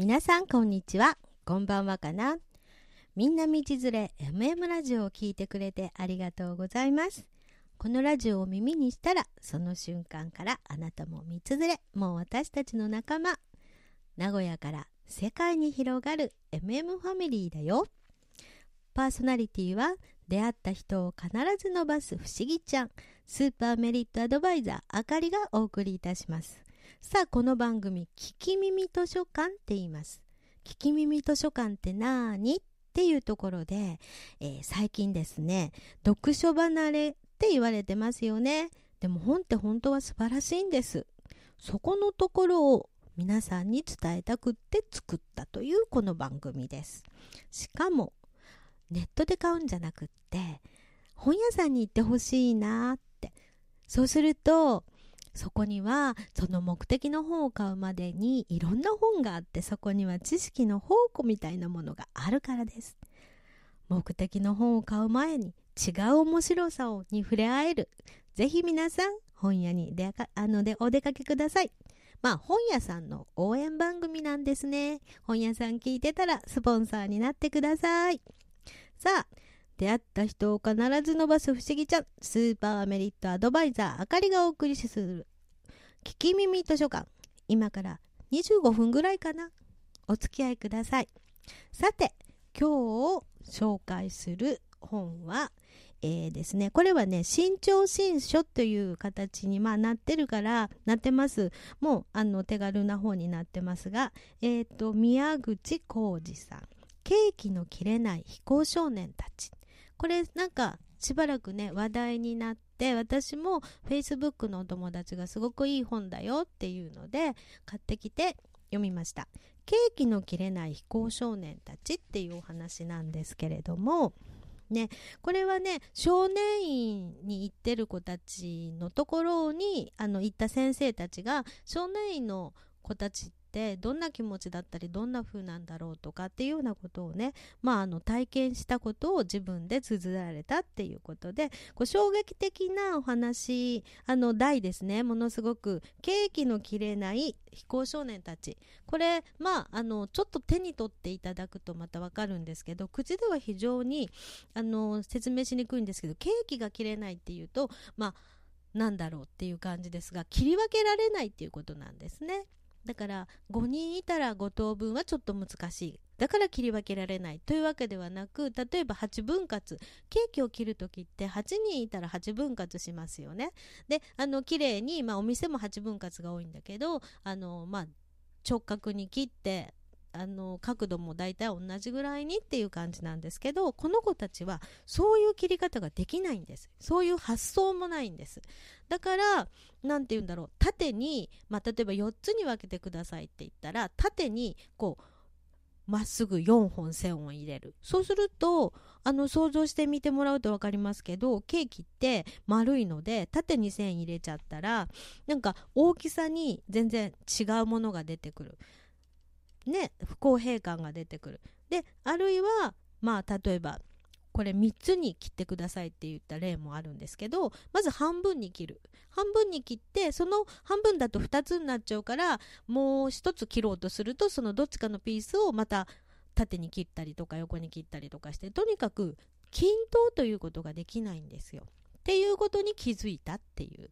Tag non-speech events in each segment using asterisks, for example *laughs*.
皆さんこんにちは。こんばんはかな。みんな道連れ MM ラジオを聞いてくれてありがとうございます。このラジオを耳にしたらその瞬間からあなたも道連れもう私たちの仲間。名古屋から世界に広がる MM ファミリーだよ。パーソナリティは出会った人を必ず伸ばす不思議ちゃんスーパーメリットアドバイザーあかりがお送りいたします。さあこの番組「聞き耳図書館」って言います。聞き耳図書館ってなーにっていうところで、えー、最近ですね読書離れって言われてますよね。でも本って本当は素晴らしいんです。そこのところを皆さんに伝えたくって作ったというこの番組です。しかもネットで買うんじゃなくって本屋さんに行ってほしいなって。そうするとそこにはその目的の本を買うまでにいろんな本があってそこには知識の宝庫みたいなものがあるからです。目的の本を買う前に違う面白さをに触れ合える。ぜひ皆さん本屋にであのでお出かけください。まあ本屋さんの応援番組なんですね。本屋さん聞いてたらスポンサーになってください。さあ出会った人を必ず伸ばす不思議ちゃんスーパーメリットアドバイザーあかりがお送りする聞き耳図書館。今から25分ぐらいかな。お付き合いください。さて今日紹介する本はえー、ですね。これはね新潮新書という形にまあなってるからなってます。もうあの手軽な本になってますがえっ、ー、と宮口浩二さん。ケーキの切れない非行少年たち。これなんかしばらくね話題になって私も Facebook のお友達がすごくいい本だよっていうので買ってきて読みました「ケーキの切れない非行少年たち」っていうお話なんですけれどもね、これはね少年院に行ってる子たちのところにあの行った先生たちが少年院の子たちってどんな気持ちだったりどんな風なんだろうとかっていうようなことをね、まあ、あの体験したことを自分で綴られたっていうことでこう衝撃的なお話あの題ですねものすごくケーキの切れない非行少年たちこれまああのちょっと手に取っていただくとまたわかるんですけど口では非常にあの説明しにくいんですけどケーキが切れないっていうとまあなんだろうっていう感じですが切り分けられないっていうことなんですね。だから5人いたら5等分はちょっと難しい。だから切り分けられないというわけではなく例えば8分割。ケーキを切るときって8人いたら8分割しますよね。であの綺麗にまあお店も8分割が多いんだけどあのまあ直角に切ってあの角度も大体同じぐらいにっていう感じなんですけどこの子たちはそういう切り方ができないんです。そういう発想もないんです。だから何て言うんだろう。縦に、まあ、例えば4つに分けてくださいって言ったら縦にこうまっすぐ4本線を入れる。そうするとあの想像してみてもらうと分かりますけどケーキって丸いので縦に線入れちゃったらなんか大きさに全然違うものが出てくる。ね、不公平感が出てくる。で、あるいは、まあ、例えば、これ3つに切ってくださいって言った例もあるんですけど、まず半分に切る。半分に切って、その半分だと2つになっちゃうから、もう1つ切ろうとすると、そのどっちかのピースをまた縦に切ったりとか横に切ったりとかして、とにかく均等ということができないんですよ。っていうことに気づいたっていう。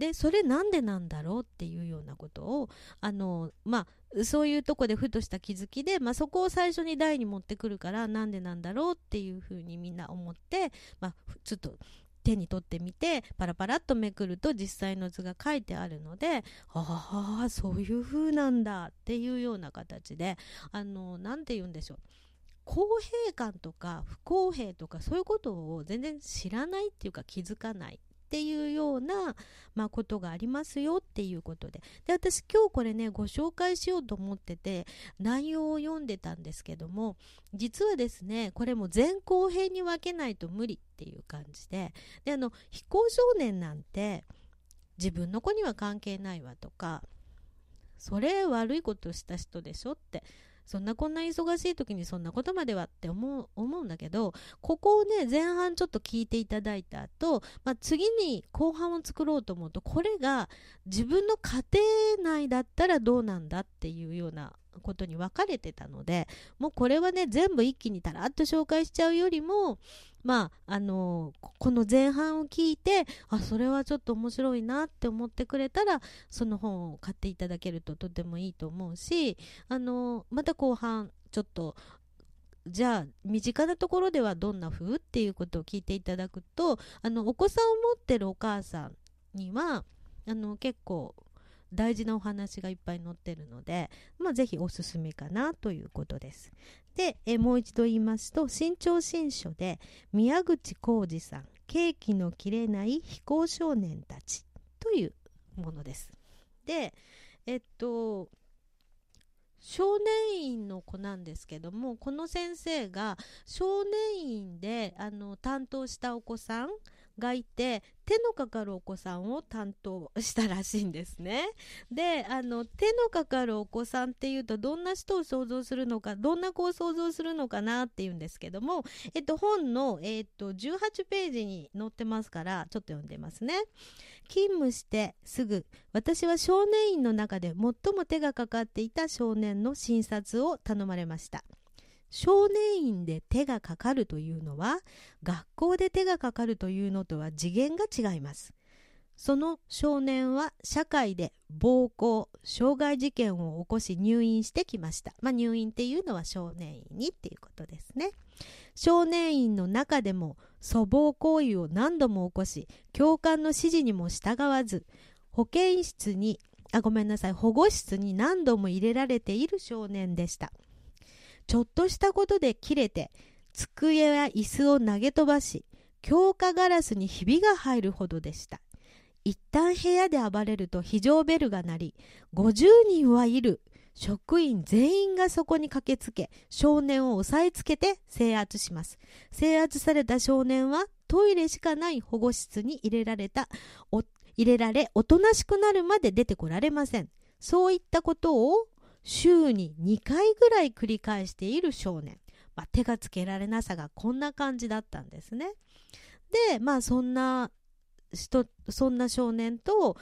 でそれなんでなんだろうっていうようなことをあのまあそういうとこでふとした気づきで、まあ、そこを最初に台に持ってくるからなんでなんだろうっていうふうにみんな思って、まあ、ちょっと手に取ってみてパラパラっとめくると実際の図が書いてあるのでああそういう風なんだっていうような形であの何て言うんでしょう。公平感とか不公平とかそういうことを全然知らないっていうか気づかない。っていうような、まあ、ことがありますよっていうことで。で私今日これねご紹介しようと思ってて内容を読んでたんですけども実はですねこれも前後編に分けないと無理っていう感じで。であの非行少年なんて自分の子には関係ないわとかそれ悪いことした人でしょってそんなこんな忙しい時にそんなことまではって思う思うんだけどここをね前半ちょっと聞いていただいた後、まあ次に後半を作ろうと思うとこれが自分の家庭内だったらどうなんだっていうようなことに分かれてたのでもうこれはね全部一気にたらっと紹介しちゃうよりもまああのこの前半を聞いてあそれはちょっと面白いなって思ってくれたらその本を買っていただけるととてもいいと思うしあのまた後半ちょっとじゃあ身近なところではどんな風っていうことを聞いていただくとあのお子さんを持ってるお母さんにはあの結構大事なお話がいっぱい載ってるので、まあ、ぜひおすすめかなということです。で、えもう一度言いますと新潮新書で宮口浩二さん「ケーキの切れない非行少年たち」というものです。でえっと少年院の子なんですけどもこの先生が少年院であの担当したお子さんがいて手のかかるお子さんを担当したらしいんですね。であの手のかかるお子さんっていうとどんな人を想像するのかどんな子を想像するのかなっていうんですけども、えっと、本の、えっと、18ページに載ってますからちょっと読んでますね。勤務してすぐ私は少年院の中で最も手がかかっていた少年の診察を頼まれました。少年院で手がかかるというのは学校で手がかかるというのとは次元が違います。その少年は社会で暴行傷害事件を起こし入院してきました、まあ、入院っていうのは少年院にっていうことですね。少年院の中でも粗暴行為を何度も起こし教官の指示にも従わず保健室にあごめんなさい保護室に何度も入れられている少年でした。ちょっとしたことで切れて机や椅子を投げ飛ばし強化ガラスにひびが入るほどでした。一旦部屋で暴れると非常ベルが鳴り50人はいる。職員全員がそこに駆けつけ少年を押さえつけて制圧します。制圧された少年はトイレしかない保護室に入れられた入れられおとなしくなるまで出てこられません。そういったことを週に2回ぐらい繰り返している少年、まあ、手がつけられなさがこんな感じだったんですね。でまあそんな人そんな少年と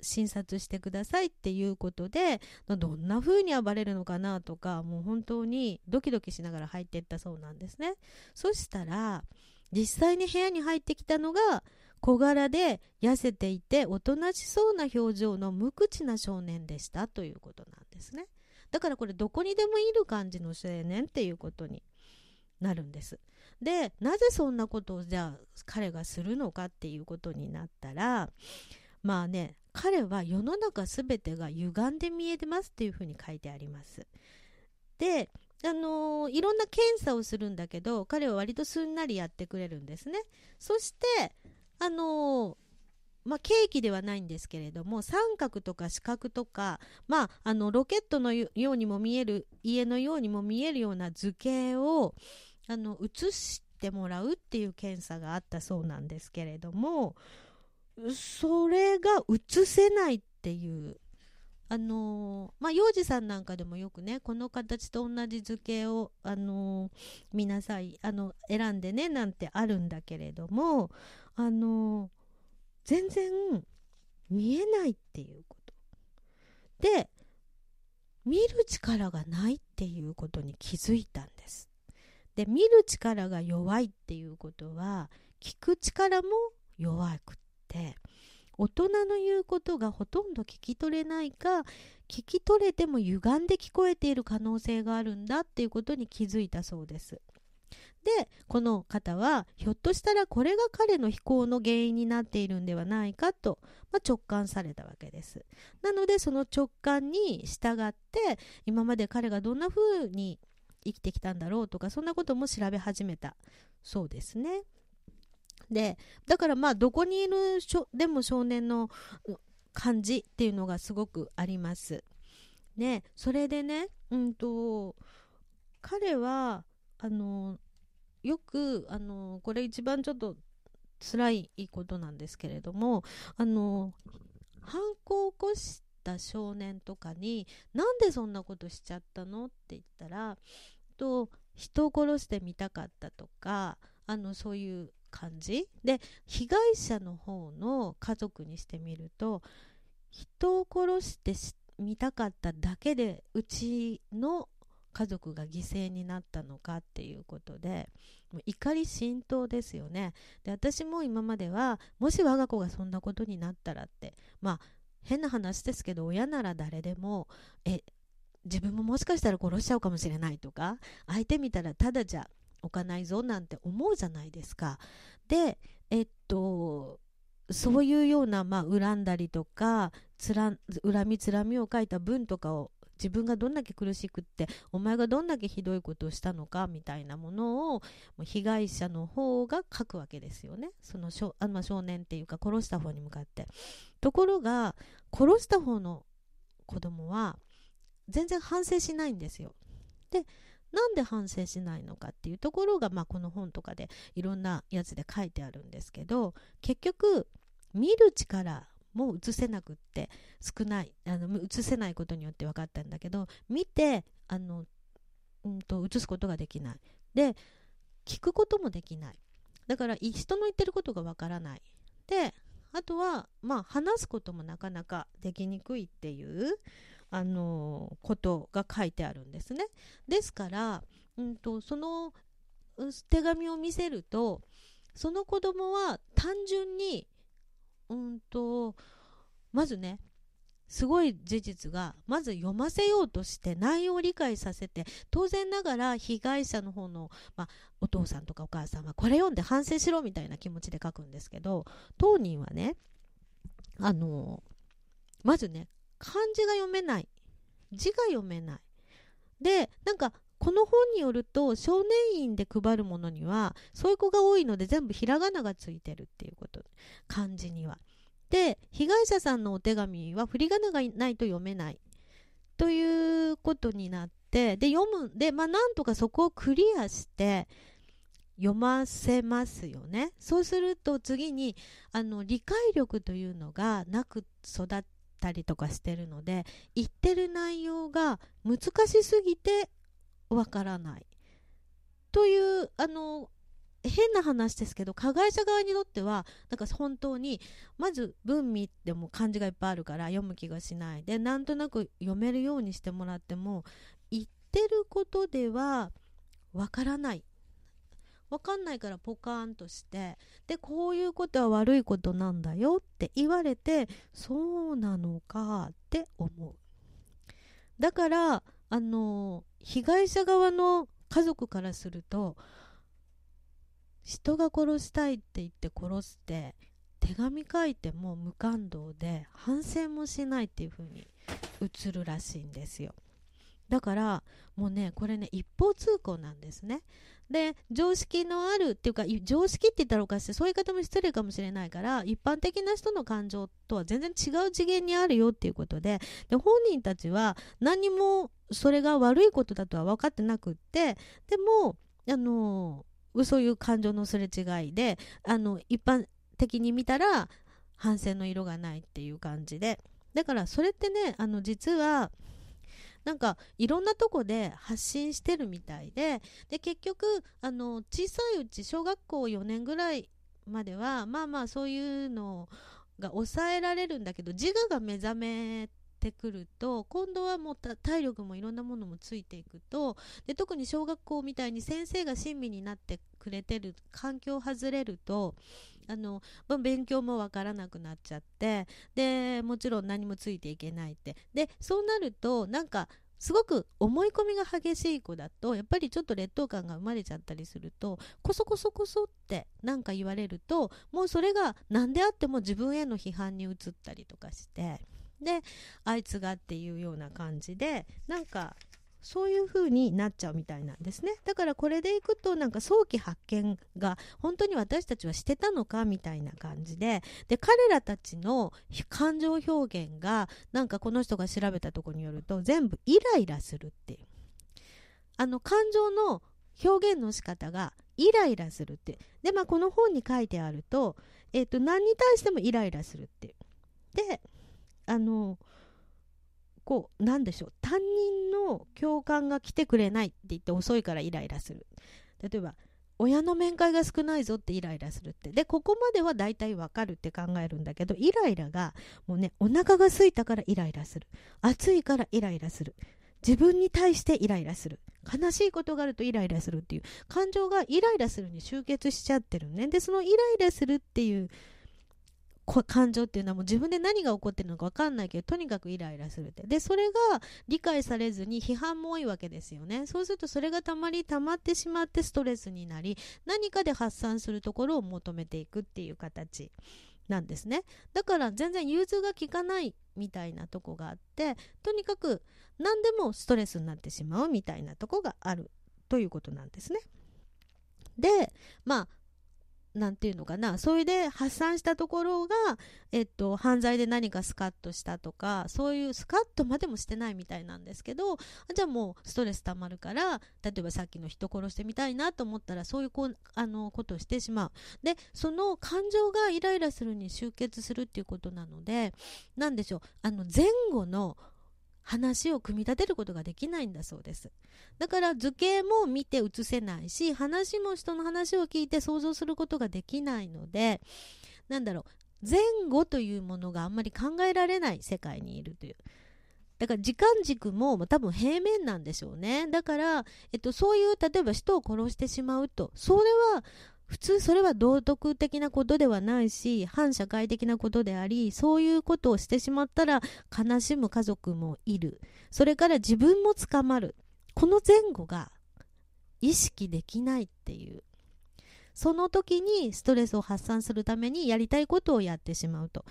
診察してくださいっていうことでどんな風に暴れるのかなとかもう本当にドキドキしながら入っていったそうなんですね。そしたら実際に部屋に入ってきたのが小柄で痩せていておとなしそうな表情の無口な少年でしたということなんですね。だからこれどこにでもいる感じの青年っていうことになるんです。でなぜそんなことをじゃあ彼がするのかっていうことになったらまあね彼は世の中全てが歪んで見えてますっていうふうに書いてあります。であのー、いろんな検査をするんだけど彼は割とすんなりやってくれるんですね。そしてあのー、まあ、ケーキではないんですけれども三角とか四角とか、まあ、あのロケットのようにも見える家のようにも見えるような図形をあの写してもらうっていう検査があったそうなんですけれどもそれが写せないっていうあのー、まあ、幼児さんなんかでもよくねこの形と同じ図形を、あのー、見なさいあの選んでねなんてあるんだけれども、あの全然見えないっていうこと。で見る力がないっていうことに気づいたんです。で見る力が弱いっていうことは聞く力も弱くて大人の言うことがほとんど聞き取れないか聞き取れても歪んで聞こえている可能性があるんだっていうことに気づいたそうです。でこの方はひょっとしたらこれが彼の非行の原因になっているんではないかと、まあ、直感されたわけです。なのでその直感に従って今まで彼がどんな風に生きてきたんだろうとかそんなことも調べ始めたそうですね。でだからまあどこにいるでも少年の感じっていうのがすごくあります。ねそれでねうんと彼はあのよくあのこれ一番ちょっと辛いことなんですけれどもあの犯行を起こした少年とかになんでそんなことしちゃったのって言ったらと人を殺してみたかったとかあのそういう感じ？で被害者の方の家族にしてみると人を殺して見たかっただけでうちの家族が犠牲になったのかっていうことでもう怒り心頭ですよね。で私も今まではもし我が子がそんなことになったらってまあ変な話ですけど親なら誰でもえ自分ももしかしたら殺しちゃうかもしれないとか相手見たらただじゃ置かないぞなんて思うじゃないですか。でえっとそういうような、まあ、恨んだりとかつら恨みつらみを書いた文とかを自分がどんだけ苦しくってお前がどんだけひどいことをしたのかみたいなものを被害者の方が書くわけですよね。その少あ、ま、少年っていうか殺した方に向かって。ところが殺した方の子供は全然反省しないんですよ。でなんで反省しないのかっていうところが、まあ、この本とかでいろんなやつで書いてあるんですけど結局見る力も映せなくって少ないあの映せないことによって分かったんだけど見てあの、うんと、映すことができない。で聞くこともできない。だから人の言ってることが分からない。であとはまあ話すこともなかなかできにくいっていうあのことが書いてあるんですね。ですから、うんと、その手紙を見せるとその子供は単純にうんとまずねすごい事実がまず読ませようとして内容を理解させて当然ながら被害者の方の、まあ、お父さんとかお母さんはこれ読んで反省しろみたいな気持ちで書くんですけど当人はねあのまずね漢字が読めない。字が読めない。でなんかこの本によると少年院で配るものにはそういう子が多いので全部ひらがながついてるっていうこと。漢字には。で被害者さんのお手紙は振り仮名がないと読めない。ということになってで読むでまあなんとかそこをクリアして読ませますよね。そうすると次にあの理解力というのがなく育ったりとかしてるので言ってる内容が難しすぎてわからない。というあの変な話ですけど加害者側にとってはなんか本当にまず文味でも漢字がいっぱいあるから読む気がしないでなんとなく読めるようにしてもらっても言ってることではわからない。わかんないからポカーンとしてでこういうことは悪いことなんだよって言われてそうなのかって思う。だからあの被害者側の家族からすると人が殺したいって言って殺して手紙書いても無感動で反省もしないっていう風に映るらしいんですよ。だからもうねこれね一方通行なんですね。で常識のあるっていうか常識って言ったらおかしいそういう言い方も失礼かもしれないから一般的な人の感情とは全然違う次元にあるよっていうことでで本人たちは何もそれが悪いことだとは分かってなくってでもあのそういう感情のすれ違いであの一般的に見たら反省の色がないっていう感じで。だからそれってねあの実はなんかいろんなとこで発信してるみたいでで結局あの小さいうち小学校4年ぐらいまではまあまあそういうのが抑えられるんだけど自我が目覚めてくると今度はもう体力もいろんなものもついていくとで特に小学校みたいに先生が親身になってくれてる環境外れるとあの勉強もわからなくなっちゃってでもちろん何もついていけないって。でそうなるとなんかすごく思い込みが激しい子だとやっぱりちょっと劣等感が生まれちゃったりするとこそこそこそって何か言われるともうそれが何であっても自分への批判に移ったりとかしてであいつがっていうような感じでなんかそういう風になっちゃうみたいなんですね。だからこれでいくとなんか早期発見が本当に私たちはしてたのかみたいな感じでで彼らたちの感情表現がなんかこの人が調べたとこによると全部イライラするっていう。あの感情の表現の仕方がイライラするってでまあこの本に書いてあると,、えーと何に対してもイライラするっていう。であのこうなんでしょう担任の教官が来てくれないって言って遅いからイライラする。例えば親の面会が少ないぞってイライラするって。でここまでは大体わかるって考えるんだけどイライラがもうねお腹が空いたからイライラする。暑いからイライラする。自分に対してイライラする。悲しいことがあるとイライラする。っていう感情がイライラするに集結しちゃってるね。でそのイライラするっていう感情っていうのはもう自分で何が起こってるのか分かんないけどとにかくイライラするって。でそれが理解されずに批判も多いわけですよね。そうするとそれがたまりたまってしまってストレスになり何かで発散するところを求めていくっていう形なんですね。だから全然融通が利かないみたいなとこがあってとにかく何でもストレスになってしまうみたいなとこがあるということなんですね。でまあなんていうのかな。それで発散したところが、えっと、犯罪で何かスカッとしたとかそういうスカッとまでもしてないみたいなんですけどじゃあもうストレスたまるから例えばさっきの人殺してみたいなと思ったらそういうこあのことをしてしまう。でその感情がイライラするに集結するっていうことなので何でしょう。あの前後の話を組み立てることができないんだそうです。だから図形も見て写せないし話も人の話を聞いて想像することができないのでなんだろう前後というものがあんまり考えられない世界にいるという。だから時間軸も多分平面なんでしょうね。だから、えっと、そういう例えば人を殺してしまうとそれは普通それは道徳的なことではないし反社会的なことでありそういうことをしてしまったら悲しむ家族もいる。それから自分も捕まる。この前後が意識できないっていう。その時にストレスを発散するためにやりたいことをやってしまうと。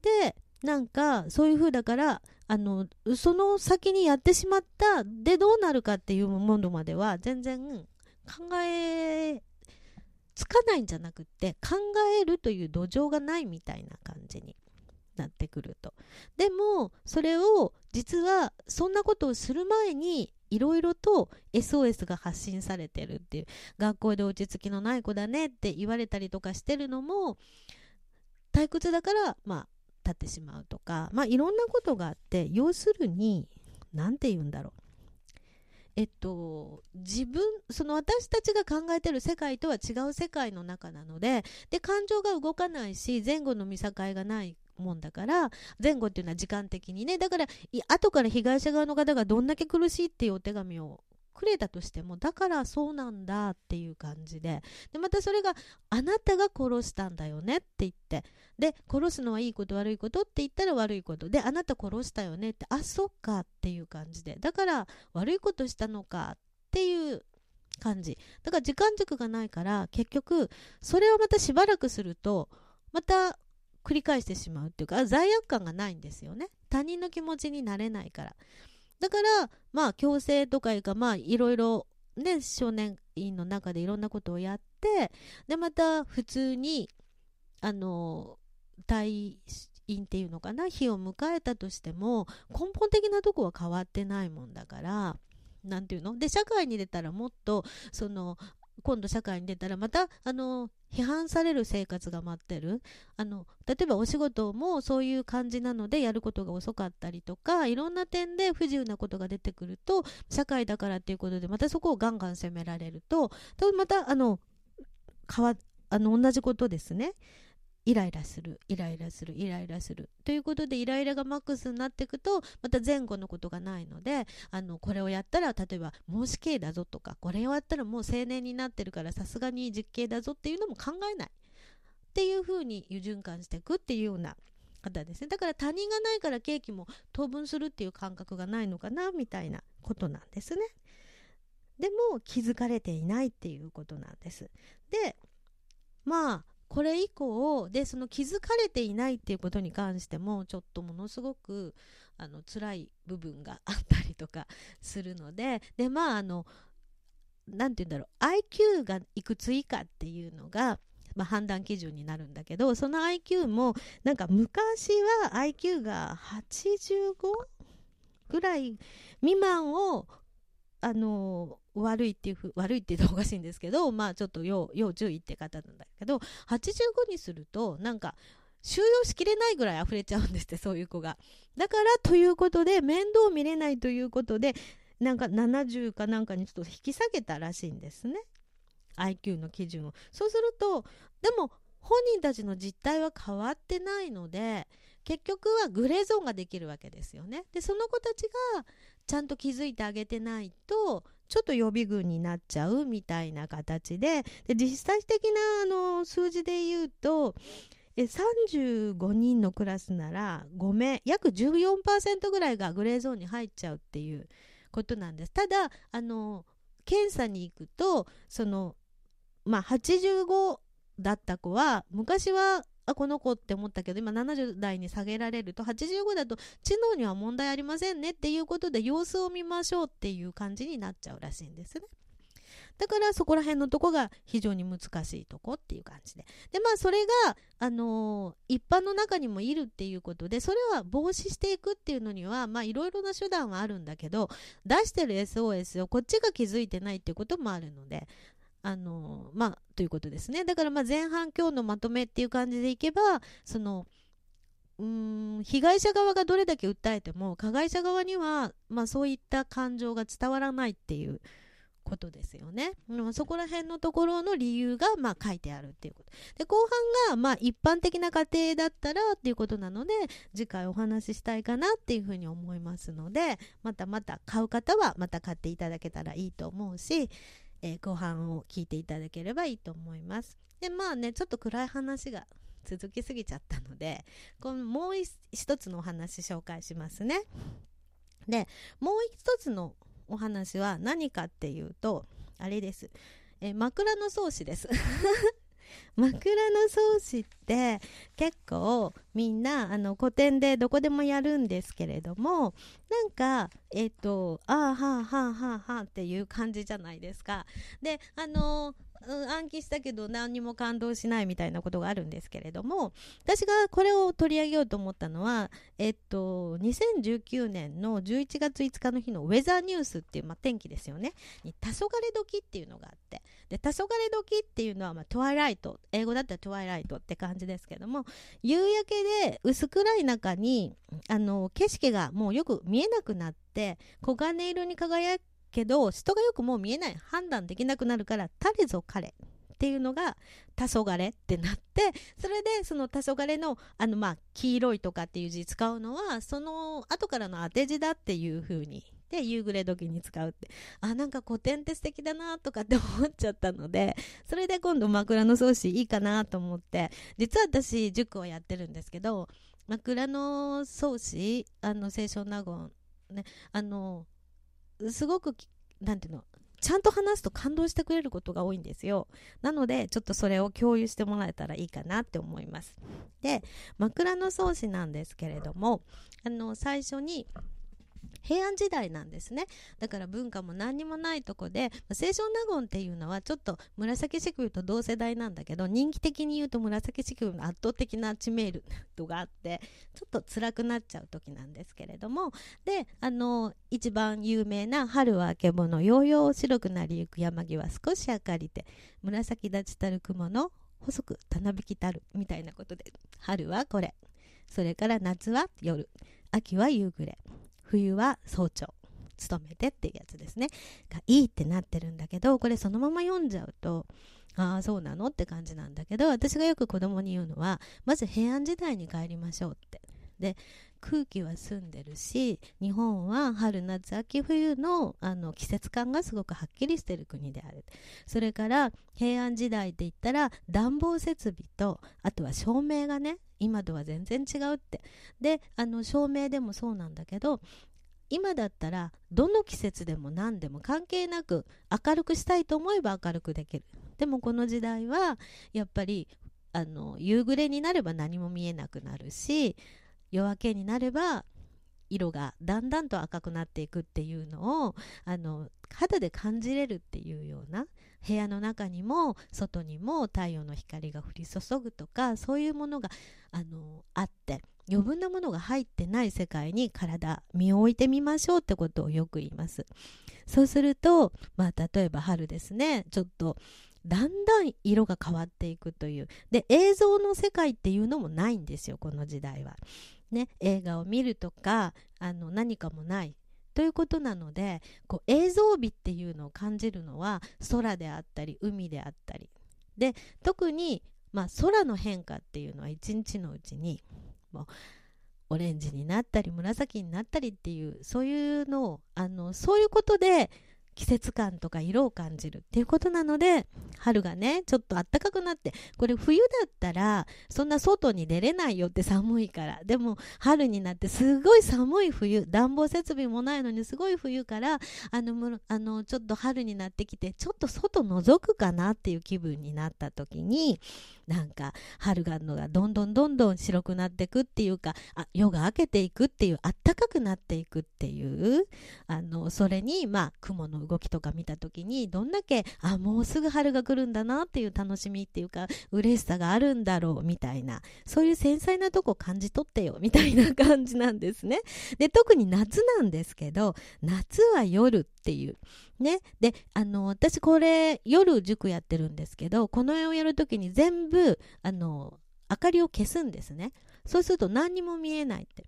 でなんかそういう風だからあのその先にやってしまったでどうなるかっていうものまでは全然考えつかないんじゃなくって考えるという土壌がないみたいな感じになってくると。でもそれを実はそんなことをする前にいろいろと SOS が発信されてるっていう学校で落ち着きのない子だねって言われたりとかしてるのも退屈だからまあ立ってしまうとかまあいろんなことがあって要するに何て言うんだろう。えっと、自分その私たちが考えてる世界とは違う世界の中なのでで感情が動かないし前後の見境がないもんだから前後っていうのは時間的にね。だから後から被害者側の方がどんだけ苦しいっていうお手紙をくれたとしてもだからそうなんだっていう感じででまたそれがあなたが殺したんだよねって言ってで殺すのはいいこと悪いことって言ったら悪いことであなた殺したよねってあそっかっていう感じでだから悪いことしたのかっていう感じ。だから時間軸がないから結局それをまたしばらくするとまた繰り返してしまうっていうか罪悪感がないんですよね。他人の気持ちになれないから。だからまあ強制とかいうかまあいろいろね少年院の中でいろんなことをやってでまた普通にあの退院っていうのかな日を迎えたとしても根本的なとこは変わってないもんだから何て言うの？で社会に出たらもっとその今度社会に出たらまたあの批判される生活が待ってる。あの例えばお仕事もそういう感じなのでやることが遅かったりとかいろんな点で不自由なことが出てくると社会だからっていうことでまたそこをガンガン責められるとまたあの変わあの同じことですね。イライラするイライラするイライラする。ということでイライラがマックスになっていくとまた前後のことがないのであのこれをやったら例えばもう死刑だぞとかこれをやったらもう青年になってるからさすがに実刑だぞっていうのも考えない。っていうふうに輸循環していくっていうような方ですね。だから他人がないからケーキも当分するっていう感覚がないのかなみたいなことなんですね。でも気づかれていないっていうことなんです。でまあこれ以降でその気づかれていないっていうことに関してもちょっとものすごくあの辛い部分があったりとかするのででまああの何て言うんだろう IQ がいくつ以下っていうのが、まあ、判断基準になるんだけどその IQ もなんか昔は IQ が85ぐらい未満をあの悪いっていうふ悪いって言うとおかしいんですけどまあちょっと要要注意って方なんだけど85にするとなんか収容しきれないぐらい溢れちゃうんですってそういう子が。だからということで面倒見れないということでなんか70かなんかにちょっと引き下げたらしいんですね。IQ の基準を。そうするとでも本人たちの実態は変わってないので結局はグレーゾーンができるわけですよね。でその子たちがちゃんと気づいてあげてないとちょっと予備軍になっちゃうみたいな形でで実際的なあの数字で言うとえ35人のクラスなら5名約14%ぐらいがグレーゾーンに入っちゃうっていうことなんですただあの検査に行くとそのまあ85だった子は昔はあこの子って思ったけど今70代に下げられると85だと知能には問題ありませんねっていうことで様子を見ましょうっていう感じになっちゃうらしいんですね。だからそこら辺のとこが非常に難しいとこっていう感じで。で、まあそれが、あのー、一般の中にもいるっていうことで、それは防止していくっていうのには、まあいろいろな手段はあるんだけど、出してる SOS をこっちが気づいてないっていうこともあるので、あの、まあ、ということですね。だからまあ前半今日のまとめっていう感じでいけば、その、うん被害者側がどれだけ訴えても加害者側には、まあ、そういった感情が伝わらないっていうことですよね。そこら辺のところの理由が、まあ、書いてあるっていうこと。で、後半が、まあ、一般的な家庭だったらっていうことなので、次回お話ししたいかなっていうふうに思いますので、またまた買う方はまた買っていただけたらいいと思うし、えー、後半を聞いていただければいいと思います。で、まあね、ちょっと暗い話が続きすぎちゃったので、このもう一つのお話紹介しますね。で、もう一つのお話は何かっていうと、あれです。え枕草子です。枕草子って結構みんなあの古典でどこでもやるんですけれどもなんかえっ、ー、とああはあはあはあはあっていう感じじゃないですか。であのうん、暗記したけど何にも感動しないみたいなことがあるんですけれども私がこれを取り上げようと思ったのは、えっと、2019年の11月5日の日のウェザーニュースっていう、まあ、天気ですよね。に黄昏時っていうのがあって。で黄昏時っていうのは、まあ、トワイライト英語だったらトワイライトって感じですけども夕焼けで薄暗い中にあの景色がもうよく見えなくなって黄金色に輝くけど人がよくもう見えない判断できなくなるから彼ぞ彼っていうのが黄昏ってなってそれでその黄昏のあのまあ黄色いとかっていう字使うのはその後からの当て字だっていう風にで夕暮れ時に使うって。あなんか古典って素敵だなとかって思っちゃったのでそれで今度枕草子いいかなと思って実は私塾をやってるんですけど枕草子あの清少納言ねあのすごく何ていうのちゃんと話すと感動してくれることが多いんですよ。なので、ちょっとそれを共有してもらえたらいいかなって思います。で、枕草子なんですけれども、あの、最初に、平安時代なんですね。だから文化も何にもないとこで清少納言っていうのはちょっと紫式部と同世代なんだけど人気的に言うと紫式部の圧倒的な知名度があってちょっと辛くなっちゃう時なんですけれども。であの一番有名な「春はあけぼのようよう白くなりゆく山際少し明かりて紫立ちたる雲の細くたなびきたる」みたいなことで春はこれ。それから夏は夜。秋は夕暮れ。冬は早朝勤めてっていうやつですね。がいいってなってるんだけどこれそのまま読んじゃうとああそうなの？って感じなんだけど私がよく子供に言うのはまず平安時代に帰りましょうって。で空気は澄んでるし日本は春夏秋冬のあの季節感がすごくはっきりしてる国である。それから平安時代って言ったら暖房設備とあとは照明がね今とは全然違うって。であの照明でもそうなんだけど今だったらどの季節でも何でも関係なく明るくしたいと思えば明るくできる。でもこの時代はやっぱりあの夕暮れになれば何も見えなくなるし夜明けになれば色がだんだんと赤くなっていくっていうのをあの肌で感じれるっていうような部屋の中にも外にも太陽の光が降り注ぐとかそういうものがあのあって余分なものが入ってない世界に体身を置いてみましょうってことをよく言います。そうすると、まあ、例えば春ですね。ちょっとだんだん色が変わっていくという。で映像の世界っていうのもないんですよこの時代は。ね、映画を見るとかあの何かもないということなのでこう映像美っていうのを感じるのは空であったり海であったり。で特に、まあ、空の変化っていうのは一日のうちにもうオレンジになったり紫になったりっていうそういうのをあのそういうことで季節感とか色を感じるっていうことなので春がねちょっと暖かくなってこれ冬だったらそんな外に出れないよって寒いから。でも春になってすごい寒い冬暖房設備もないのにすごい冬からあのあのちょっと春になってきてちょっと外覗くかなっていう気分になった時になんか春がのがどんどんどんどん白くなっていくっていうかあ夜が明けていくっていうあったかくなっていくっていうあのそれにまあ雲の動きとか見た時にどんだけあもうすぐ春が来るんだなっていう楽しみっていうか嬉しさがあるんだろうみたいなそういう繊細なとこ感じ取ってよみたいな感じなんですね。で特に夏なんですけど夏は夜っていう。ね、であの私これ夜塾やってるんですけどこの絵をやるときに全部あの明かりを消すんですね。そうすると何にも見えないって。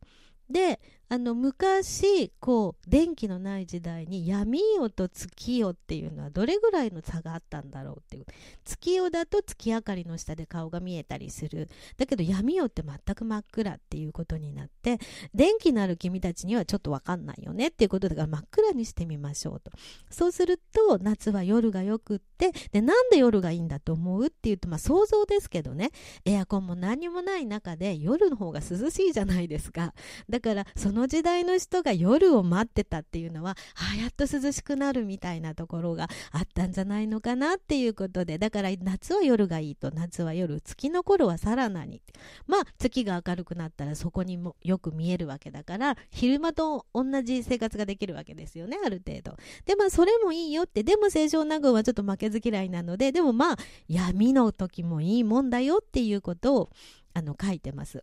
であの昔こう電気のない時代に闇夜と月夜っていうのはどれぐらいの差があったんだろうっていう。月夜だと月明かりの下で顔が見えたりする。だけど闇夜って全く真っ暗っていうことになって電気のある君たちにはちょっと分かんないよねっていうことだから真っ暗にしてみましょうと。そうすると夏は夜がよくってでなんで夜がいいんだと思うっていうとまあ想像ですけどね。エアコンも何もない中で夜の方が涼しいじゃないですか。だからそのの時代の人が夜を待ってたっていうのはあやっと涼しくなるみたいなところがあったんじゃないのかなっていうことでだから夏は夜がいいと夏は夜月の頃はさらなにまあ月が明るくなったらそこにもよく見えるわけだから昼間と同じ生活ができるわけですよねある程度でまあそれもいいよってでも清少納言はちょっと負けず嫌いなのででもまあ闇の時もいいもんだよっていうことをあの書いてます。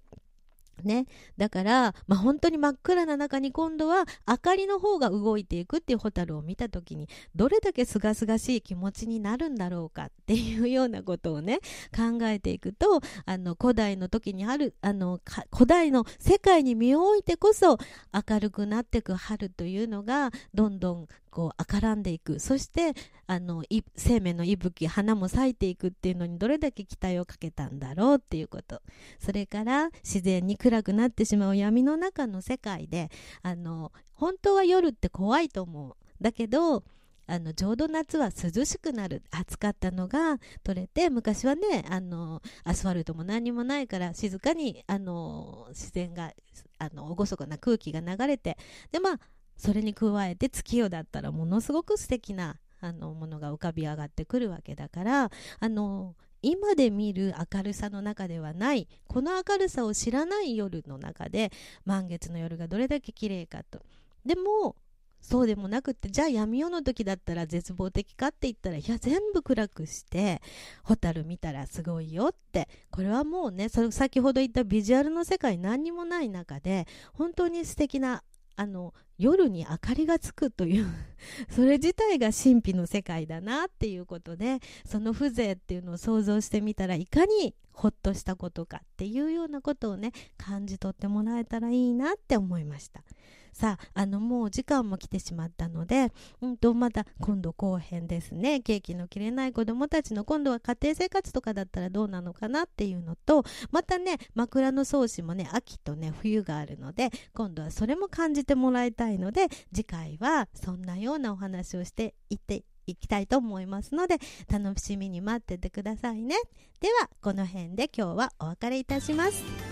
ね、だから、まあ、本当に真っ暗な中に今度は明かりの方が動いていくっていうホタルを見た時にどれだけ清々しい気持ちになるんだろうかっていうようなことをね考えていくとあの古代の時にあるあの古代の世界に身を置いてこそ明るくなってく春というのがどんどんこう赤らんでいく。そしてあの生命の息吹花も咲いていくっていうのにどれだけ期待をかけたんだろうっていうこと。それから自然に暗くなってしまう闇の中の世界であの本当は夜って怖いと思う。だけどあのちょうど夏は涼しくなる。暑かったのが取れて昔はねあのアスファルトも何もないから静かにあの自然があの厳かな空気が流れて。でまあそれに加えて月夜だったらものすごく素敵なあのものが浮かび上がってくるわけだからあの今で見る明るさの中ではないこの明るさを知らない夜の中で満月の夜がどれだけ綺麗かと。でもそうでもなくってじゃあ闇夜の時だったら絶望的かって言ったらいや全部暗くして蛍見たらすごいよって。これはもうねそ先ほど言ったビジュアルの世界何にもない中で本当に素敵なあの夜に明かりがつくという *laughs* それ自体が神秘の世界だなっていうことでその風情っていうのを想像してみたらいかにほっとしたことかっていうようなことをね感じ取ってもらえたらいいなって思いました。さああのもう時間も来てしまったので、うんと、また今度後編ですね。ケーキの切れない子どもたちの今度は家庭生活とかだったらどうなのかなっていうのとまたね枕草子もね秋とね冬があるので今度はそれも感じてもらいたいので次回はそんなようなお話をしていっていきたいと思いますので楽しみに待っててくださいね。ではこの辺で今日はお別れいたします。